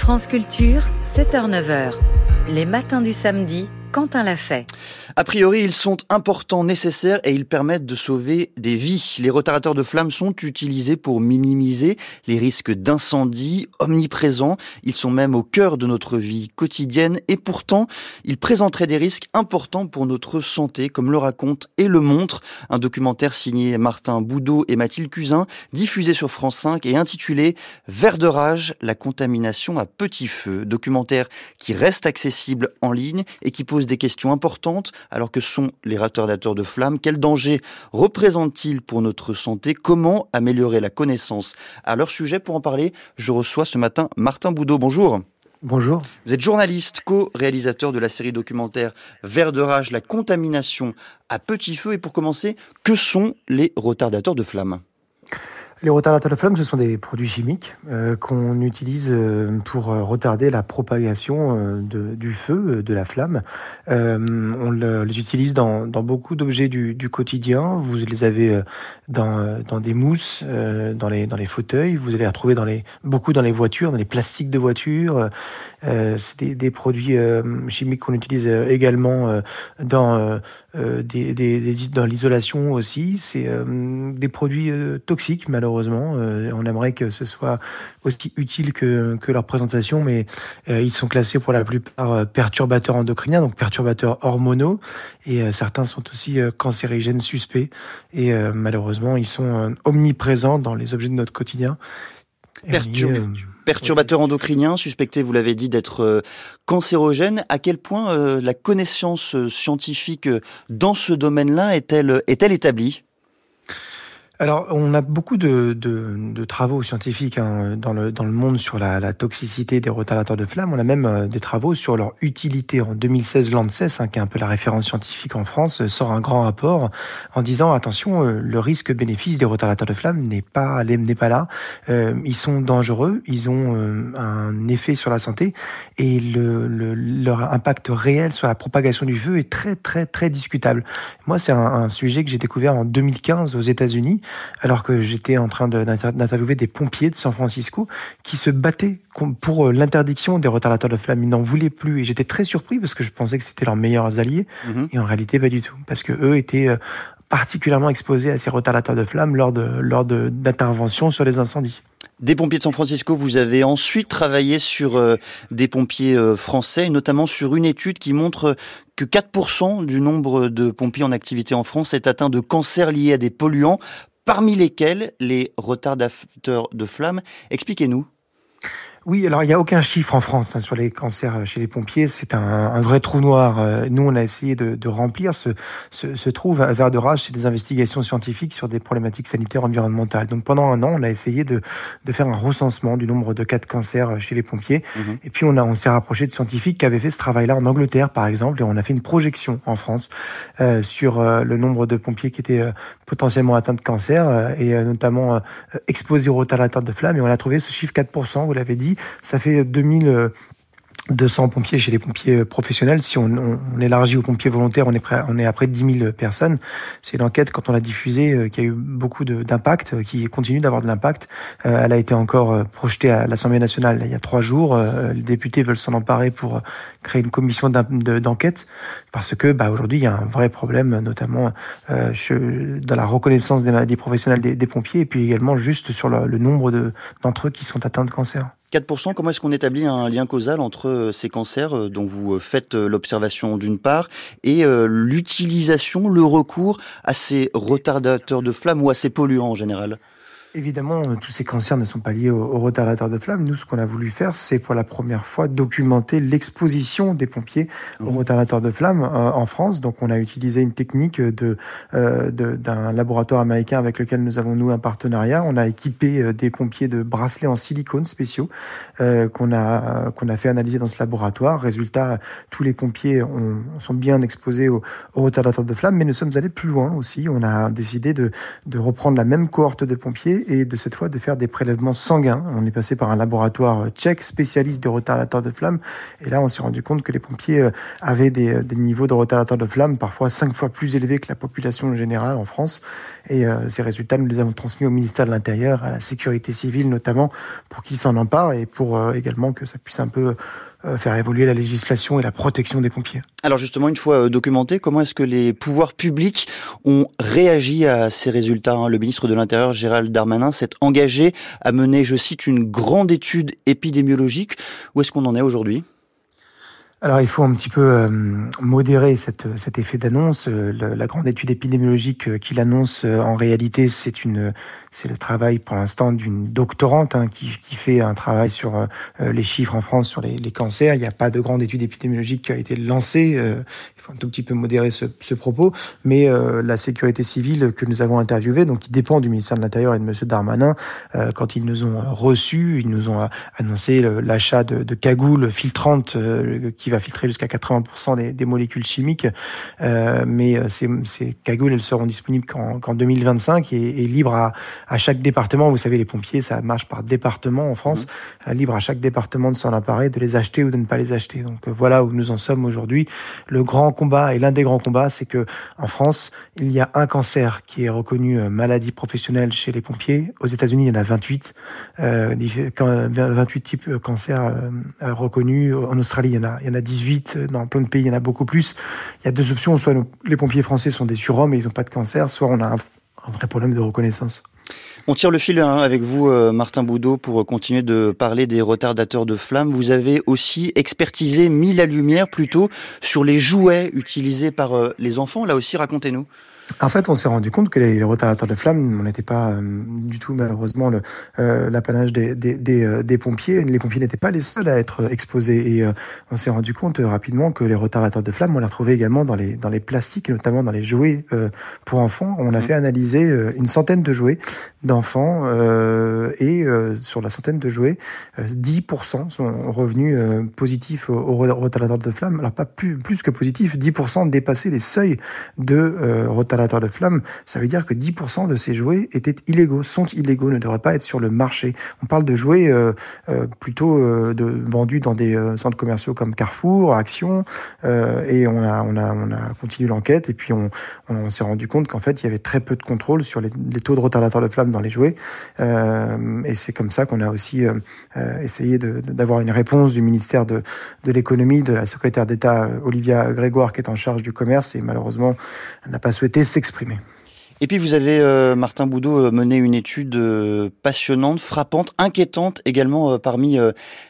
France Culture, 7h-9h. Les matins du samedi, Quentin l'a fait. A priori, ils sont importants, nécessaires et ils permettent de sauver des vies. Les retardateurs de flammes sont utilisés pour minimiser les risques d'incendie omniprésents. Ils sont même au cœur de notre vie quotidienne et pourtant, ils présenteraient des risques importants pour notre santé, comme le raconte et le montre un documentaire signé Martin Boudot et Mathilde Cusin, diffusé sur France 5 et intitulé Vert de rage, la contamination à petit feu. Documentaire qui reste accessible en ligne et qui pose des questions importantes alors que sont les retardateurs de flammes. Quel danger représentent-ils pour notre santé? Comment améliorer la connaissance? À leur sujet Pour en parler, je reçois ce matin Martin Boudot. Bonjour. Bonjour. Vous êtes journaliste, co-réalisateur de la série documentaire Vert de rage, la contamination à petit feu. Et pour commencer, que sont les retardateurs de flammes? Les retardateurs de flamme, ce sont des produits chimiques euh, qu'on utilise euh, pour euh, retarder la propagation du feu, de la flamme. on les utilise dans, beaucoup d'objets du, quotidien. Vous les avez dans, des mousses, dans, les, fauteuils. Vous allez les retrouver dans les, beaucoup dans les voitures, dans les plastiques de voitures. C'est des, produits chimiques qu'on utilise également dans l'isolation aussi. C'est des produits toxiques, malheureusement malheureusement. Euh, on aimerait que ce soit aussi utile que, que leur présentation, mais euh, ils sont classés pour la plupart euh, perturbateurs endocriniens, donc perturbateurs hormonaux, et certains sont aussi cancérigènes suspects. Et malheureusement, ils sont omniprésents dans les objets de notre quotidien. perturbateurs endocriniens, suspectés, vous l'avez dit, d'être cancérogènes. À quel point la connaissance scientifique dans ce domaine-là est-elle est-elle établie? Alors, on a beaucoup de, de, de travaux scientifiques hein, dans, le, dans le monde sur la, la, toxicité des retardateurs de flamme. On a même euh, des travaux sur leur utilité. En 2016, l'ANSES, hein, qui est un peu la référence scientifique en France, sort un grand rapport en disant attention, euh, le risque-bénéfice des retardateurs de flamme n'est pas n'est pas là. Euh, ils sont dangereux, ils ont un effet sur la santé et le, le, leur impact réel sur la propagation du feu est très très très discutable. Moi, c'est un, un sujet que j'ai découvert en 2015 aux États-Unis alors que j'étais en train d'interviewer des pompiers de San Francisco qui se battaient pour euh, l'interdiction des retardateurs de flammes. Ils n'en voulaient plus et j'étais très surpris parce que je pensais que c'était leurs meilleurs alliés mhm. et en réalité pas du tout parce que eux étaient euh, particulièrement exposés à ces retardateurs de flammes lors de lors d'interventions sur les incendies. Des pompiers de San Francisco, vous avez ensuite travaillé sur euh, des pompiers français, notamment sur une étude qui montre que 4% du nombre de pompiers en activité en France est atteint de cancer lié à des polluants parmi lesquels les retardateurs de flammes. Expliquez-nous. Oui, alors il n'y a aucun chiffre en France hein, sur les cancers chez les pompiers. C'est un, un, vrai trou noir. Euh, nous, on a essayé de, de remplir ce, ce, ce, trou vers de rage. C'est des investigations scientifiques sur des problématiques sanitaires environnementales. Donc pendant un an, on a essayé de, de faire un recensement du nombre de cas de cancer chez les pompiers. Mhm. Et puis on, a, on s'est rapproché de scientifiques qui avaient fait ce travail-là en Angleterre, par exemple, et on a fait une projection en France euh, sur euh, le nombre de pompiers qui étaient euh, potentiellement atteints de cancer et notamment exposés aux retardateurs de flammes. Et on a trouvé ce chiffre 4%, vous l'avez dit ça fait 2000 200 pompiers chez les pompiers professionnels. Si on, élargit aux pompiers volontaires, on est, prêt, on est à près de 10 000 personnes. C'est une enquête, quand on l'a diffusée, euh, qui a eu beaucoup d'impact, euh, qui continue d'avoir de l'impact. Euh, elle a été encore projetée à l'Assemblée nationale il y a trois jours. les députés veulent s'en emparer pour créer une commission d'enquête, parce que bah, aujourd'hui, il y a un vrai problème, notamment dans la reconnaissance des maladies professionnelles des, pompiers, et puis également juste sur le, nombre d'entre eux qui sont atteints de cancer. 4%, comment est-ce qu'on établit un lien causal entre euh, ces cancers euh, dont vous euh, faites l'observation d'une part et l'utilisation, le recours à ces retardateurs de flammes ou à ces polluants en général? Évidemment, tous ces cancers ne sont pas liés aux, retardateurs de flammes. Nous, ce qu'on a voulu faire, c'est pour la première fois documenter l'exposition des pompiers aux mmh. retardateurs de flammes euh, en France. Donc, on a utilisé une technique de euh, d'un laboratoire américain avec lequel nous avons nous un partenariat. On a équipé euh, des pompiers de bracelets en silicone spéciaux qu'on a qu'on a fait analyser dans ce laboratoire. Résultat, tous les pompiers ont, sont bien exposés aux, aux retardateurs de flammes, mais nous sommes allés plus loin aussi. On a décidé de de reprendre la même cohorte de pompiers est de cette fois de faire des prélèvements sanguins. On est passé par un laboratoire tchèque spécialiste des retardateurs de flammes. Et là, on s'est rendu compte que les pompiers avaient des, des niveaux de retardateurs de flammes parfois cinq fois plus élevés que la population générale en France. Et ces résultats, nous les avons transmis au ministère de l'Intérieur, à la sécurité civile notamment, pour qu'ils s'en emparent et pour également que ça puisse un peu euh, faire évoluer la législation et la protection des pompiers. Alors justement, une fois euh, documenté, comment est-ce que les pouvoirs publics ont réagi à ces résultats hein? Le ministre de l'Intérieur, Gérald Darmanin, s'est engagé à mener, je cite, une grande étude épidémiologique. Où est-ce qu'on en est aujourd'hui? Alors il faut un petit peu euh, modérer cet effet d'annonce. Euh, la grande étude épidémiologique euh, qu'il annonce, en réalité, c'est une, c'est le travail pour l'instant d'une doctorante hein, qui, qui, fait un travail sur les chiffres en France sur les, les, cancers. Il n'y a pas de grande étude épidémiologique qui a été lancée. il faut un tout petit peu modérer ce, ce propos. Mais la sécurité civile que nous avons interviewée, donc qui dépend du ministère de l'Intérieur et de Monsieur Darmanin, quand ils nous ont reçus, ils nous ont annoncé l'achat de, de cagoules filtrantes qui va filtrer jusqu'à 80% des, des, molécules chimiques. Euh, mais euh, ces, ces, cagoules, elles seront disponibles qu'en 2025 et, et libres à, à, chaque département. Vous savez, les pompiers, ça marche par département en France. Mmh. libre à chaque département de s'en emparer, de les acheter ou de ne pas les acheter. Donc euh, voilà où nous en sommes aujourd'hui. Le grand combat et l'un des grands combats, c'est que en France, il y a un cancer qui est reconnu maladie professionnelle chez les pompiers. Aux États-Unis, il y en a 28, euh, 28 types de cancers euh, reconnus. En Australie, il y en a, il y en a 18, dans plein de pays, il y en a beaucoup plus. Il y a deux options, soit les pompiers français sont des surhommes et ils n'ont pas de cancer, soit on a un, vrai problème de reconnaissance. On tire le fil hein, avec vous, euh, Martin Boudot, pour continuer de parler des retardateurs de flammes. Vous avez aussi expertisé, mis la lumière plutôt sur les jouets utilisés par euh, les enfants. Là aussi, racontez-nous. En fait, on s'est rendu compte que les, retardateurs de flammes, on n'était pas euh, du tout malheureusement euh, l'apanage des, des, des, euh, des, pompiers. Les pompiers n'étaient pas les seuls à être exposés et on s'est rendu compte rapidement que les retardateurs de flammes, on les retrouvait également dans les dans les plastiques, notamment dans les jouets pour enfants. On a mmh. fait analyser une centaine de jouets d'enfants et sur la centaine de jouets, 10% sont revenus positifs aux, retardateurs de flammes. Alors pas plus plus que positifs, 10% dépassaient les seuils de retardateurs de flammes, ça veut dire que 10% de ces jouets étaient illégaux, sont illégaux, ne devraient pas être sur le marché. On parle de jouets euh, euh, plutôt euh, vendus dans des centres commerciaux comme Carrefour, Action, et on a, on, a, on a continué l'enquête et puis on, s'est rendu compte qu'en fait il y avait très peu de contrôle sur les, taux de retardateurs de flammes dans les jouets, et c'est comme ça qu'on a aussi essayé d'avoir une réponse du ministère de, de l'économie, de la secrétaire d'État Olivia Grégoire qui est en charge du commerce, et malheureusement elle n'a pas souhaité s'exprimer. Et puis vous avez, euh, Martin Boudot, euh, mené une étude euh, passionnante, frappante, inquiétante également parmi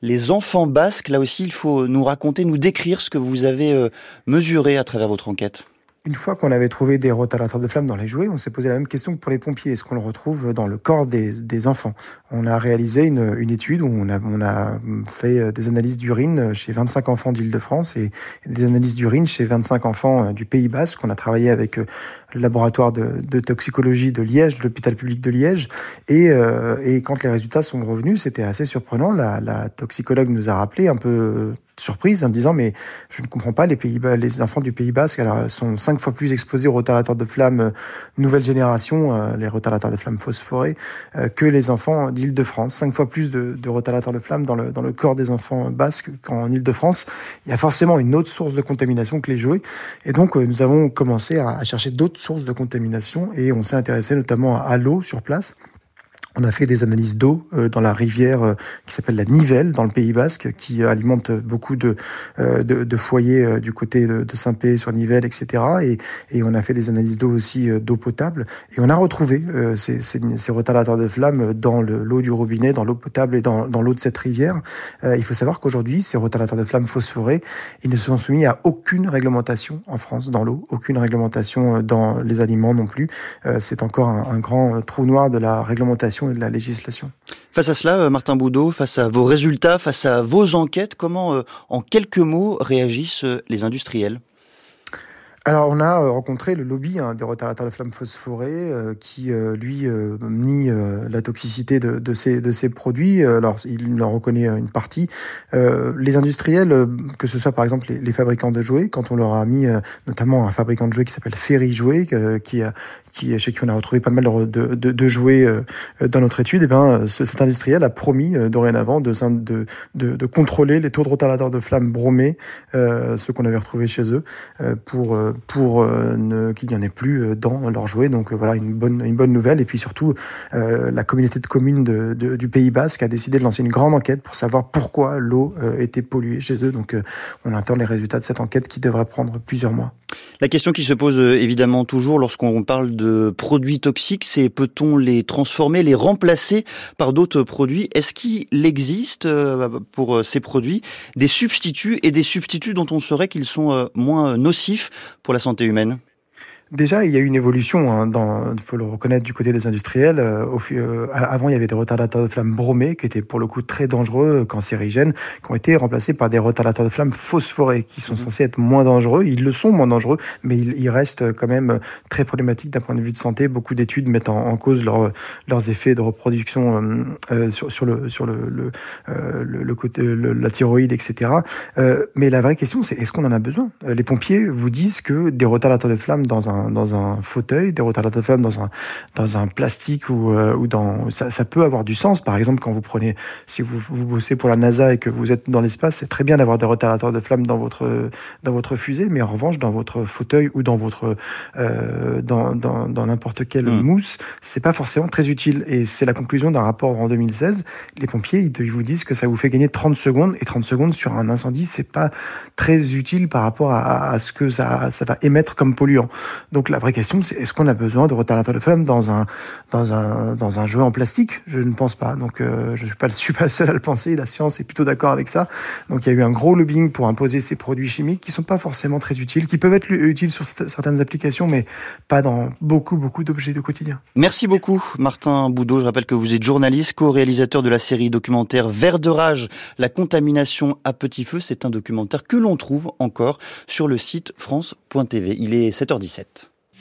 les enfants basques. Là aussi, il faut nous raconter, nous décrire ce que vous avez mesuré à travers votre enquête. Une fois qu'on avait trouvé des rotalateurs de flammes dans les jouets, on s'est posé la même question que pour les pompiers. Est-ce qu'on le retrouve dans le corps des, enfants? On a réalisé une, étude où on a, fait des analyses d'urine chez 25 enfants d'Île-de-France et des analyses d'urine chez 25 enfants du Pays Basque. On a travaillé avec le laboratoire de, toxicologie de Liège, de l'hôpital public de Liège. Et, euh, quand les résultats sont revenus, c'était assez surprenant. La toxicologue nous a rappelé un peu surprise en me disant mais je ne comprends pas les pays les enfants du Pays Basque sont cinq fois plus exposés aux retardateurs de flammes euh, nouvelle génération euh, les retardateurs de flammes phosphorés euh, que les enfants d'Île-de-France. Cinq fois plus de, de retardateurs de flammes dans le dans le corps des enfants basques qu'en Île-de-France. Il y a forcément une autre source de contamination que les jouets. Et donc nous avons commencé à, à chercher d'autres sources de contamination et on s'est intéressé notamment à l'eau sur place on a fait des analyses d'eau euh, dans la rivière euh, qui s'appelle la Nivelle dans le Pays Basque, qui alimente beaucoup de, euh, de, de, foyers du côté de, Saint-Pé sur Nivelle, etc. Et, et, on a fait des analyses d'eau aussi d'eau potable. Et on a retrouvé ces, ces, ces, retardateurs de flammes dans l'eau du robinet, dans l'eau potable et dans, dans l'eau de cette rivière. il faut savoir qu'aujourd'hui, ces retardateurs de flammes phosphorés, ils ne sont soumis à aucune réglementation en France dans l'eau, aucune réglementation dans les aliments non plus. C'est encore un grand trou noir de la réglementation et de la législation. Face à cela, euh, Martin Boudot, face à vos résultats, face à vos enquêtes, comment, euh, en quelques mots, réagissent euh, les industriels? Alors, on a euh, rencontré le lobby hein, des retardateurs de flammes phosphorées euh, qui, euh, lui, nie la toxicité de, de, ces, de ces produits. Alors, il en reconnaît une partie. les industriels, que ce soit par exemple les, les, fabricants de jouets, quand on leur a mis notamment un fabricant de jouets qui s'appelle Ferry Jouets, qui, qui, chez qui on a retrouvé pas mal de, de, de jouets dans notre étude, eh ben, cet industriel a promis dorénavant de, de, de, de, contrôler les taux de retardateurs de flammes bromés, ceux qu'on avait retrouvés chez eux, pour pour euh, qu'il n'y en ait plus euh, dans leurs jouets. Donc euh, voilà, une bonne, bonne nouvelle. Et puis surtout, la communauté de communes du Pays Basque a décidé de lancer une grande enquête pour savoir pourquoi l'eau était polluée chez eux. Donc on attend les résultats de cette enquête qui devrait prendre plusieurs mois. La question qui se pose évidemment toujours lorsqu'on parle de produits toxiques, c'est peut-on les transformer, les remplacer par d'autres produits? Est-ce qu'il existe pour ces produits des substituts et des substituts dont on saurait qu'ils sont moins nocifs pour la santé humaine? Déjà, il y a eu une évolution, hein, il faut le reconnaître, du côté des industriels. Euh, au, euh, avant, il y avait des retardateurs de flammes bromés, qui étaient pour le coup très dangereux, euh, cancérigènes, qui ont été remplacés par des retardateurs de flammes phosphorés, qui sont mhm. censés être moins dangereux. Ils le sont moins dangereux, mais ils, ils restent quand même très problématiques d'un point de vue de santé. Beaucoup d'études mettent en, cause leur, leurs effets de reproduction euh, sur, sur, le, sur le, le, le côté, la thyroïde, etc. mais la vraie question, c'est est-ce qu'on en a besoin? Les pompiers vous disent que des retardateurs de flammes dans un dans un fauteuil, des retardateurs de flammes dans un, dans un plastique ou, euh, ou dans, ça, ça, peut avoir du sens. Par exemple, quand vous prenez, si vous, vous bossez pour la NASA et que vous êtes dans l'espace, c'est très bien d'avoir des retardateurs de flammes dans votre, dans votre fusée, mais en revanche, dans votre fauteuil ou dans votre, euh, dans, dans, dans n'importe quelle hmm. mousse, c'est pas forcément très utile. Et c'est la conclusion d'un rapport en 2016. Les pompiers, ils vous disent que ça vous fait gagner 30 secondes et 30 secondes sur un incendie, c'est pas très utile par rapport à, à ce que ça, ça va émettre comme polluant. Donc la vraie question, c'est est-ce qu'on a besoin de retardateurs de flamme dans un dans un dans un jeu en plastique? Je ne pense pas. Donc euh, je pas suis pas le seul à le penser. La science est plutôt d'accord avec ça. Donc il y a eu un gros lobbying pour imposer ces produits chimiques qui sont pas forcément très utiles, qui peuvent être utiles sur certaines applications, mais pas dans beaucoup beaucoup d'objets du quotidien. Merci beaucoup, Martin Boudot. Je rappelle que vous êtes journaliste, co-réalisateur de la série documentaire Vert de rage, la contamination à petit feu. C'est un documentaire que l'on trouve encore sur le site France.tv. Il est 7h17.